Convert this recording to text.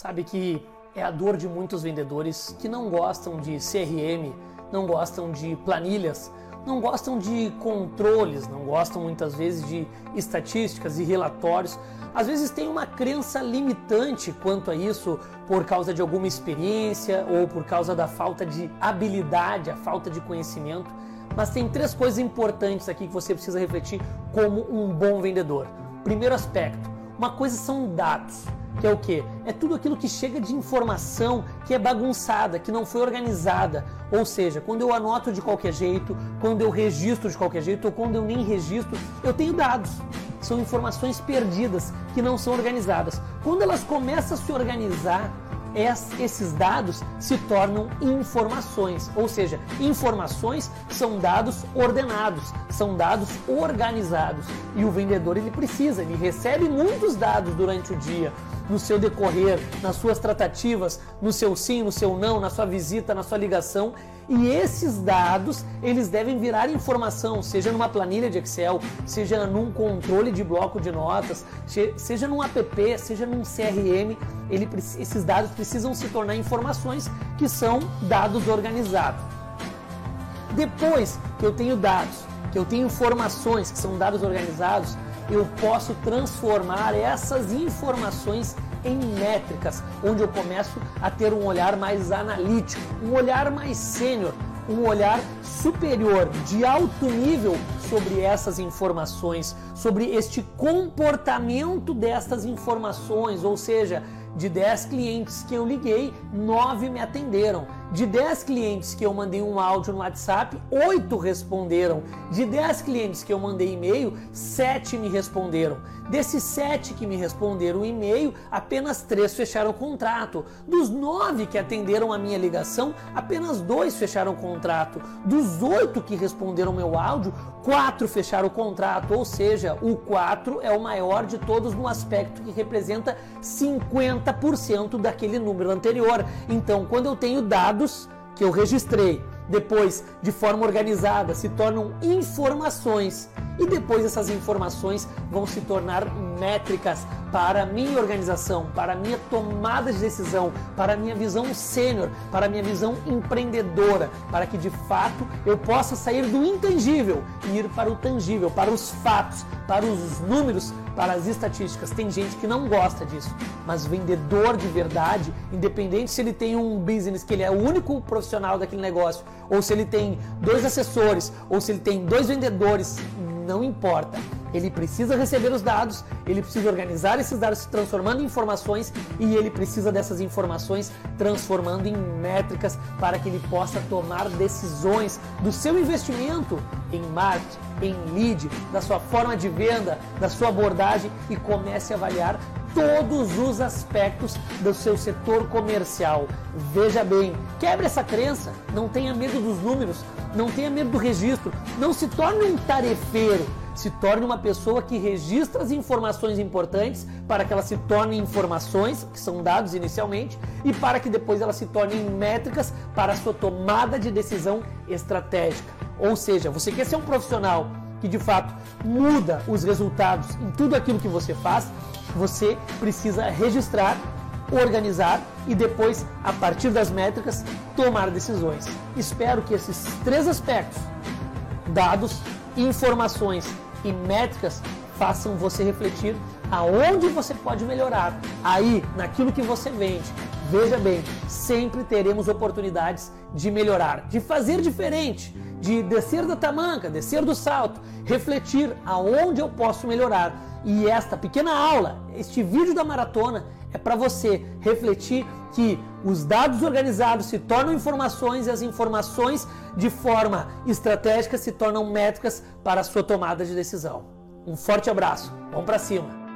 Sabe que é a dor de muitos vendedores que não gostam de CRM, não gostam de planilhas, não gostam de controles, não gostam muitas vezes de estatísticas e relatórios. Às vezes tem uma crença limitante quanto a isso por causa de alguma experiência ou por causa da falta de habilidade, a falta de conhecimento. Mas tem três coisas importantes aqui que você precisa refletir como um bom vendedor. Primeiro aspecto, uma coisa são dados que é o que? É tudo aquilo que chega de informação que é bagunçada, que não foi organizada. Ou seja, quando eu anoto de qualquer jeito, quando eu registro de qualquer jeito, ou quando eu nem registro, eu tenho dados. São informações perdidas que não são organizadas. Quando elas começam a se organizar, esses dados se tornam informações, ou seja, informações são dados ordenados, são dados organizados. E o vendedor ele precisa, ele recebe muitos dados durante o dia, no seu decorrer, nas suas tratativas, no seu sim, no seu não, na sua visita, na sua ligação. E esses dados, eles devem virar informação, seja numa planilha de Excel, seja num controle de bloco de notas, seja num app, seja num CRM, ele, esses dados precisam se tornar informações que são dados organizados. Depois que eu tenho dados, que eu tenho informações que são dados organizados, eu posso transformar essas informações em métricas, onde eu começo a ter um olhar mais analítico, um olhar mais sênior, um olhar superior, de alto nível sobre essas informações, sobre este comportamento destas informações, ou seja, de 10 clientes que eu liguei, 9 me atenderam. De 10 clientes que eu mandei um áudio no WhatsApp, 8 responderam. De 10 clientes que eu mandei e-mail, 7 me responderam. Desses 7 que me responderam e-mail, apenas 3 fecharam o contrato. Dos 9 que atenderam a minha ligação, apenas 2 fecharam o contrato. Dos 8 que responderam meu áudio, 4 fecharam o contrato. Ou seja, o 4 é o maior de todos no aspecto que representa 50 50% daquele número anterior. Então, quando eu tenho dados que eu registrei, depois de forma organizada, se tornam informações. E depois essas informações vão se tornar métricas para a minha organização, para a minha tomada de decisão, para a minha visão sênior, para a minha visão empreendedora, para que de fato eu possa sair do intangível e ir para o tangível, para os fatos, para os números, para as estatísticas. Tem gente que não gosta disso, mas vendedor de verdade, independente se ele tem um business que ele é o único profissional daquele negócio, ou se ele tem dois assessores, ou se ele tem dois vendedores, não importa. Ele precisa receber os dados, ele precisa organizar esses dados transformando em informações e ele precisa dessas informações transformando em métricas para que ele possa tomar decisões do seu investimento em marketing, em lead, da sua forma de venda, da sua abordagem e comece a avaliar todos os aspectos do seu setor comercial. Veja bem, quebre essa crença, não tenha medo dos números, não tenha medo do registro, não se torne um tarefeiro, se torne uma pessoa que registra as informações importantes para que elas se tornem informações, que são dados inicialmente, e para que depois elas se tornem métricas para a sua tomada de decisão estratégica. Ou seja, você quer ser um profissional que de fato muda os resultados em tudo aquilo que você faz, você precisa registrar, organizar e depois, a partir das métricas, tomar decisões. Espero que esses três aspectos, dados, informações e métricas, façam você refletir aonde você pode melhorar. Aí, naquilo que você vende. Veja bem, sempre teremos oportunidades de melhorar, de fazer diferente, de descer da tamanca, descer do salto, refletir aonde eu posso melhorar. E esta pequena aula, este vídeo da maratona, é para você refletir que os dados organizados se tornam informações e as informações de forma estratégica se tornam métricas para a sua tomada de decisão. Um forte abraço, vamos para cima!